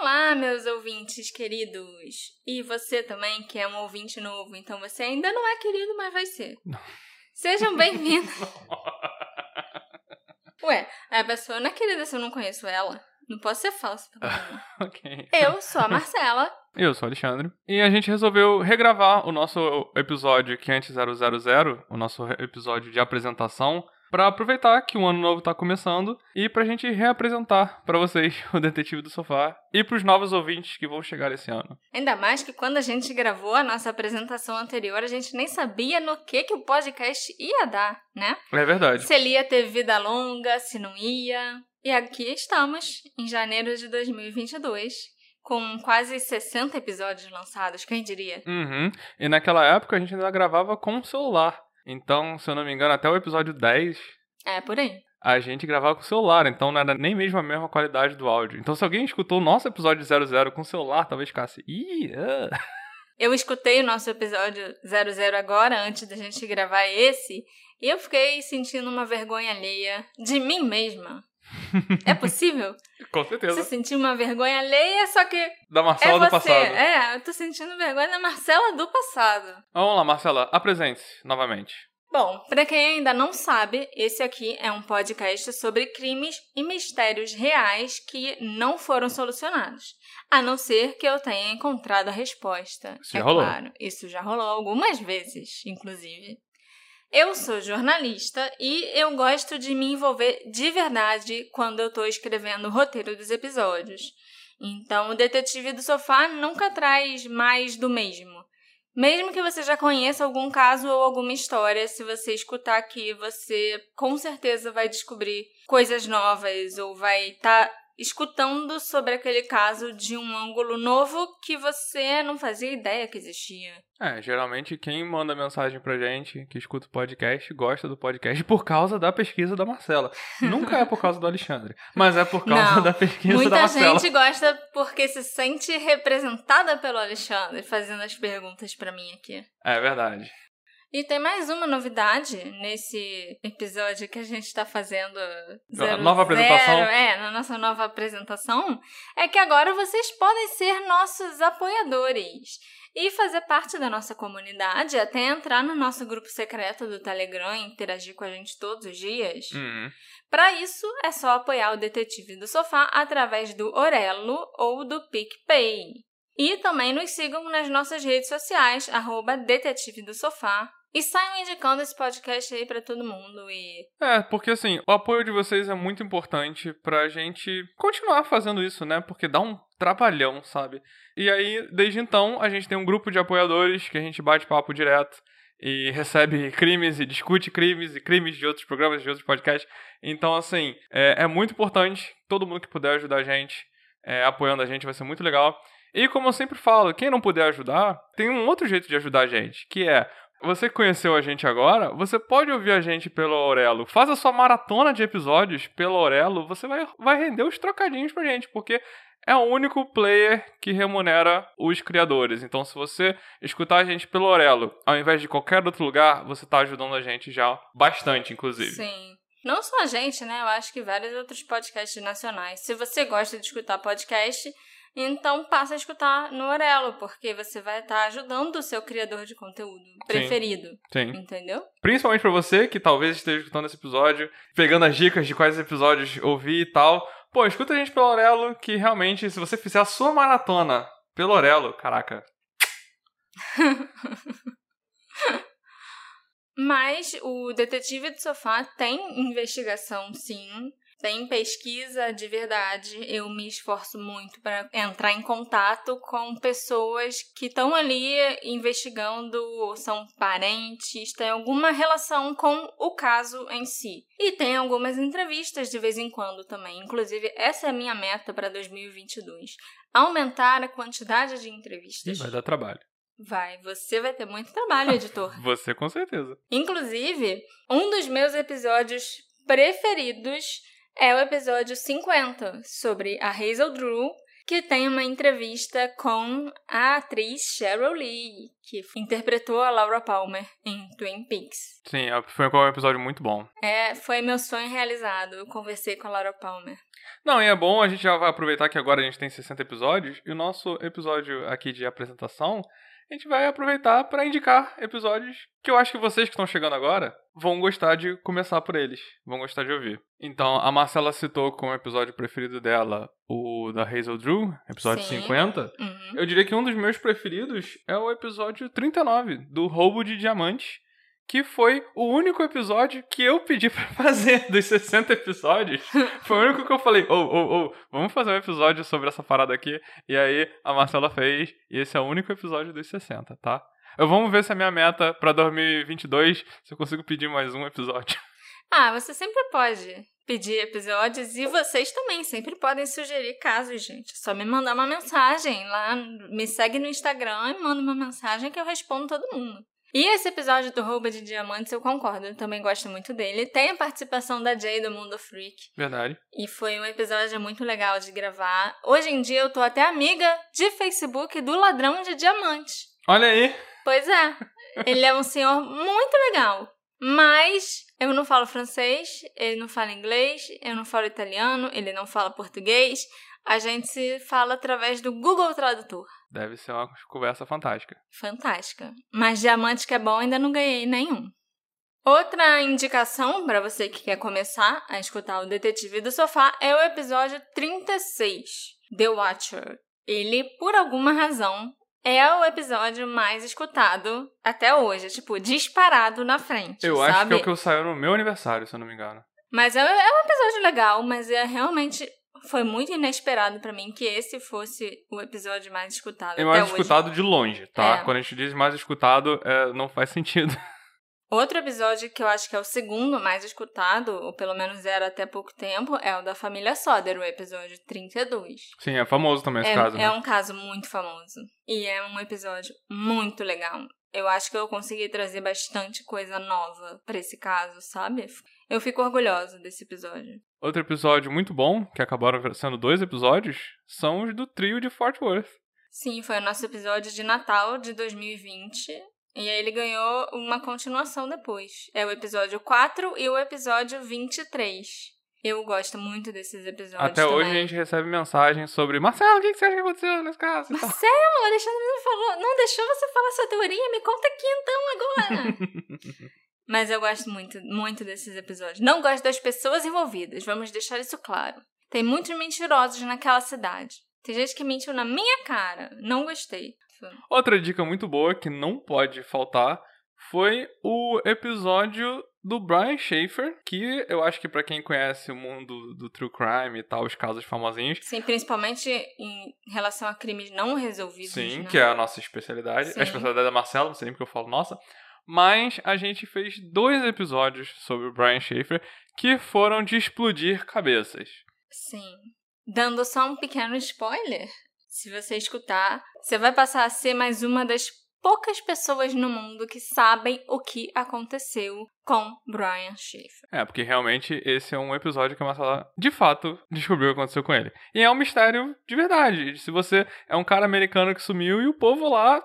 Olá, meus ouvintes queridos. E você também, que é um ouvinte novo, então você ainda não é querido, mas vai ser. Sejam bem-vindos. Ué, a pessoa não é querida se eu não conheço ela. Não posso ser falsa também. ok. Eu sou a Marcela. Eu sou o Alexandre. E a gente resolveu regravar o nosso episódio 500, o nosso episódio de apresentação, para aproveitar que o ano novo tá começando e pra gente reapresentar para vocês o Detetive do Sofá e pros novos ouvintes que vão chegar esse ano. Ainda mais que quando a gente gravou a nossa apresentação anterior, a gente nem sabia no que que o podcast ia dar, né? É verdade. Se ele ia ter vida longa, se não ia. E aqui estamos, em janeiro de 2022, com quase 60 episódios lançados, quem diria? Uhum. E naquela época a gente ainda gravava com o celular. Então, se eu não me engano, até o episódio 10, É, por aí. a gente gravava com o celular, então não era nem mesmo a mesma qualidade do áudio. Então, se alguém escutou o nosso episódio 00 com o celular, talvez ficasse. Ih, ah. Eu escutei o nosso episódio 00 agora, antes da gente gravar esse, e eu fiquei sentindo uma vergonha alheia de mim mesma. É possível? Com Você certeza. sentiu uma vergonha alheia, só que Da é Marcela você. do passado. É, eu tô sentindo vergonha da Marcela do passado. Vamos lá, Marcela, apresente-se novamente. Bom, pra quem ainda não sabe, esse aqui é um podcast sobre crimes e mistérios reais que não foram solucionados. A não ser que eu tenha encontrado a resposta. Isso já é rolou. claro. Isso já rolou algumas vezes, inclusive. Eu sou jornalista e eu gosto de me envolver de verdade quando eu tô escrevendo o roteiro dos episódios. Então, o Detetive do Sofá nunca traz mais do mesmo. Mesmo que você já conheça algum caso ou alguma história, se você escutar aqui, você com certeza vai descobrir coisas novas ou vai estar escutando sobre aquele caso de um ângulo novo que você não fazia ideia que existia. É, geralmente quem manda mensagem pra gente, que escuta o podcast, gosta do podcast por causa da pesquisa da Marcela. Nunca é por causa do Alexandre, mas é por causa Não, da pesquisa da Muita Marcela. gente gosta porque se sente representada pelo Alexandre fazendo as perguntas pra mim aqui. É verdade. E tem mais uma novidade nesse episódio que a gente está fazendo. Zero, nova apresentação. Zero, é, na nossa nova apresentação. É que agora vocês podem ser nossos apoiadores e fazer parte da nossa comunidade, até entrar no nosso grupo secreto do Telegram e interagir com a gente todos os dias. Uhum. Para isso, é só apoiar o Detetive do Sofá através do Orelo ou do PicPay. E também nos sigam nas nossas redes sociais, arroba Detetive do Sofá. E saiam indicando esse podcast aí pra todo mundo e... É, porque assim, o apoio de vocês é muito importante pra gente continuar fazendo isso, né? Porque dá um trabalhão, sabe? E aí, desde então, a gente tem um grupo de apoiadores que a gente bate papo direto e recebe crimes e discute crimes e crimes de outros programas, de outros podcasts. Então, assim, é, é muito importante. Todo mundo que puder ajudar a gente, é, apoiando a gente, vai ser muito legal. E como eu sempre falo, quem não puder ajudar, tem um outro jeito de ajudar a gente, que é você conheceu a gente agora, você pode ouvir a gente pelo Aurelo. Faz a sua maratona de episódios pelo Aurelo, você vai, vai render os trocadinhos pra gente, porque é o único player que remunera os criadores. Então, se você escutar a gente pelo Aurelo, ao invés de qualquer outro lugar, você tá ajudando a gente já bastante, inclusive. Sim. Não só a gente, né? Eu acho que vários outros podcasts nacionais. Se você gosta de escutar podcast, então passa a escutar no Orelo, porque você vai estar ajudando o seu criador de conteúdo preferido. Sim. Entendeu? Principalmente pra você que talvez esteja escutando esse episódio, pegando as dicas de quais episódios ouvir e tal. Pô, escuta a gente pelo Aurelo, que realmente, se você fizer a sua maratona pelo Aurelo, caraca, Mas o Detetive do Sofá tem investigação, sim. Tem pesquisa de verdade. Eu me esforço muito para entrar em contato com pessoas que estão ali investigando, são parentes, têm alguma relação com o caso em si. E tem algumas entrevistas de vez em quando também. Inclusive, essa é a minha meta para 2022. Aumentar a quantidade de entrevistas. vai dar trabalho. Vai, você vai ter muito trabalho, editor. Você com certeza. Inclusive, um dos meus episódios preferidos é o episódio 50, sobre a Hazel Drew, que tem uma entrevista com a atriz Cheryl Lee, que interpretou a Laura Palmer em Twin Peaks. Sim, foi um episódio muito bom. É, foi meu sonho realizado. Eu conversei com a Laura Palmer. Não, e é bom, a gente já vai aproveitar que agora a gente tem 60 episódios, e o nosso episódio aqui de apresentação, a gente vai aproveitar para indicar episódios que eu acho que vocês que estão chegando agora vão gostar de começar por eles, vão gostar de ouvir. Então, a Marcela citou como episódio preferido dela o da Hazel Drew, episódio Sim. 50. Uhum. Eu diria que um dos meus preferidos é o episódio 39, do roubo de diamantes, que foi o único episódio que eu pedi pra fazer dos 60 episódios. Foi o único que eu falei, ô, ô, ô, vamos fazer um episódio sobre essa parada aqui. E aí a Marcela fez, e esse é o único episódio dos 60, tá? Eu vamos ver se a minha meta pra 2022, se eu consigo pedir mais um episódio. Ah, você sempre pode pedir episódios e vocês também sempre podem sugerir casos, gente. É só me mandar uma mensagem lá, me segue no Instagram e manda uma mensagem que eu respondo todo mundo. E esse episódio do Rouba de Diamantes eu concordo, eu também gosto muito dele. Tem a participação da Jay do Mundo Freak. Verdade. E foi um episódio muito legal de gravar. Hoje em dia eu tô até amiga de Facebook do ladrão de diamantes. Olha aí. Pois é. Ele é um senhor muito legal. Mas eu não falo francês, ele não fala inglês, eu não falo italiano, ele não fala português. A gente se fala através do Google Tradutor. Deve ser uma conversa fantástica. Fantástica. Mas diamante que é bom ainda não ganhei nenhum. Outra indicação para você que quer começar a escutar o Detetive do Sofá é o episódio 36, The Watcher. Ele, por alguma razão, é o episódio mais escutado até hoje, tipo, disparado na frente, Eu sabe? acho que é o que eu saiu no meu aniversário, se eu não me engano. Mas é, é um episódio legal, mas é realmente foi muito inesperado pra mim que esse fosse o episódio mais escutado É mais hoje. escutado de longe, tá? É. Quando a gente diz mais escutado, é, não faz sentido. Outro episódio que eu acho que é o segundo mais escutado, ou pelo menos era até pouco tempo, é o da família Soder, o episódio 32. Sim, é famoso também esse é, caso, é né? um caso muito famoso. E é um episódio muito legal. Eu acho que eu consegui trazer bastante coisa nova pra esse caso, sabe? Eu fico orgulhosa desse episódio. Outro episódio muito bom, que acabaram sendo dois episódios, são os do trio de Fort Worth. Sim, foi o nosso episódio de Natal de 2020. E aí ele ganhou uma continuação depois. É o episódio 4 e o episódio 23. Eu gosto muito desses episódios. Até hoje a também. gente recebe mensagens sobre Marcelo, o que você acha que aconteceu nesse caso? Marcelo, o Alexandre não falou, não deixou você falar sua teoria, me conta aqui então agora. Mas eu gosto muito, muito desses episódios. Não gosto das pessoas envolvidas, vamos deixar isso claro. Tem muitos mentirosos naquela cidade. Tem gente que mentiu na minha cara. Não gostei. Outra dica muito boa que não pode faltar foi o episódio do Brian Schaefer, que eu acho que pra quem conhece o mundo do true crime e tal, os casos famosinhos, Sim, principalmente em relação a crimes não resolvidos. sim, né? que é a nossa especialidade, Sim. a especialidade da Marcela, não sei nem porque eu falo nossa, mas a gente fez dois episódios sobre o Brian Schaefer que foram de explodir cabeças. Sim. Dando só um pequeno spoiler, se você escutar, você vai passar a ser mais uma das poucas pessoas no mundo que sabem o que aconteceu com Brian Schaefer. É, porque realmente esse é um episódio que a Marcela, de fato, descobriu o que aconteceu com ele. E é um mistério de verdade. Se você é um cara americano que sumiu e o povo lá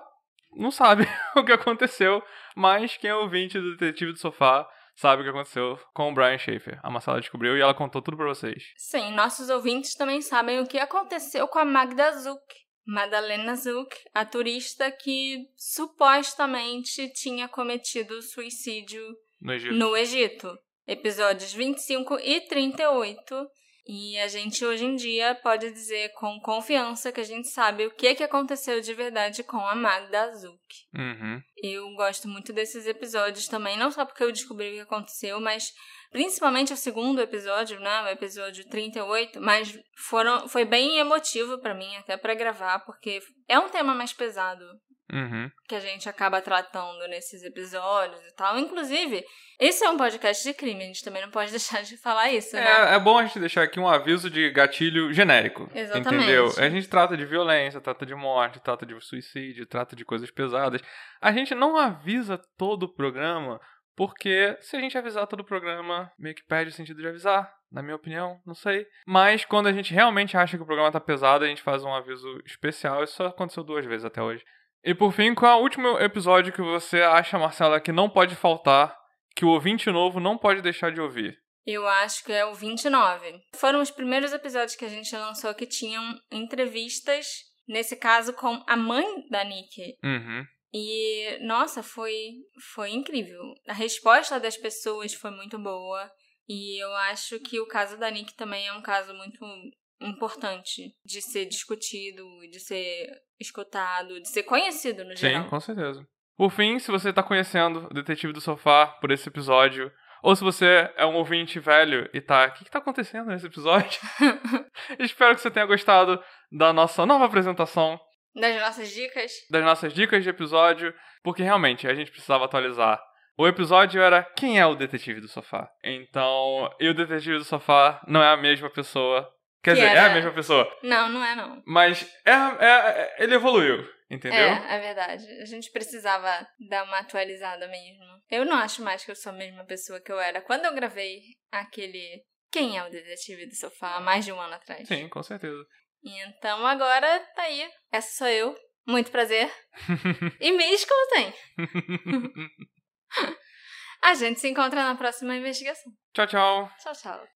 não sabe o que aconteceu, mas quem é ouvinte do Detetive do Sofá sabe o que aconteceu com o Brian Schaefer. A Marcela descobriu e ela contou tudo pra vocês. Sim, nossos ouvintes também sabem o que aconteceu com a Magda Zuck. Madalena Zuck, a turista que supostamente tinha cometido suicídio No Egito. no Egito. Episódios 25 e 38. E a gente hoje em dia pode dizer com confiança que a gente sabe o que, que aconteceu de verdade com a Magda Azuki. Uhum. Eu gosto muito desses episódios também, não só porque eu descobri o que aconteceu, mas principalmente o segundo episódio, né, o episódio 38, mas foram foi bem emotivo pra mim até pra gravar, porque é um tema mais pesado Uhum. que a gente acaba tratando nesses episódios e tal. Inclusive, esse é um podcast de crime, a gente também não pode deixar de falar isso, né? É, é bom a gente deixar aqui um aviso de gatilho genérico. Exatamente. Entendeu? A gente trata de violência, trata de morte, trata de suicídio, trata de coisas pesadas. A gente não avisa todo o programa, porque se a gente avisar todo o programa, meio que perde o sentido de avisar. Na minha opinião, não sei. Mas quando a gente realmente acha que o programa tá pesado, a gente faz um aviso especial. Isso só aconteceu duas vezes até hoje. E por fim, qual é o último episódio que você acha, Marcela, que não pode faltar, que o ouvinte novo não pode deixar de ouvir? Eu acho que é o 29. Foram os primeiros episódios que a gente lançou que tinham entrevistas, nesse caso com a mãe da Nick. Uhum. E, nossa, foi, foi incrível. A resposta das pessoas foi muito boa. E eu acho que o caso da Nick também é um caso muito importante de ser discutido, de ser escutado, de ser conhecido no geral. Sim, com certeza. Por fim, se você está conhecendo o Detetive do Sofá por esse episódio, ou se você é um ouvinte velho e tá, o que, está acontecendo nesse episódio? Espero que você tenha gostado da nossa nova apresentação. Das nossas dicas. Das nossas dicas de episódio, porque realmente a gente precisava atualizar. O episódio era Quem é o Detetive do Sofá? Então, e o Detetive do Sofá não é a mesma pessoa. Quer Que dizer, era- é a mesma pessoa. Não, não é não. Mas é, é- é- ele evoluiu, entendeu? É, é verdade. A gente precisava dar uma atualizada mesmo. Eu não acho mais que eu sou a mesma pessoa que eu era quando eu gravei aquele Quem é o Detetive do Sofá há mais de um ano atrás. Sim, com certeza. Então agora tá aí. Essa sou eu. Muito prazer. E me escutem. A gente se encontra na próxima investigação. tchau, tchau. Tchau, tchau.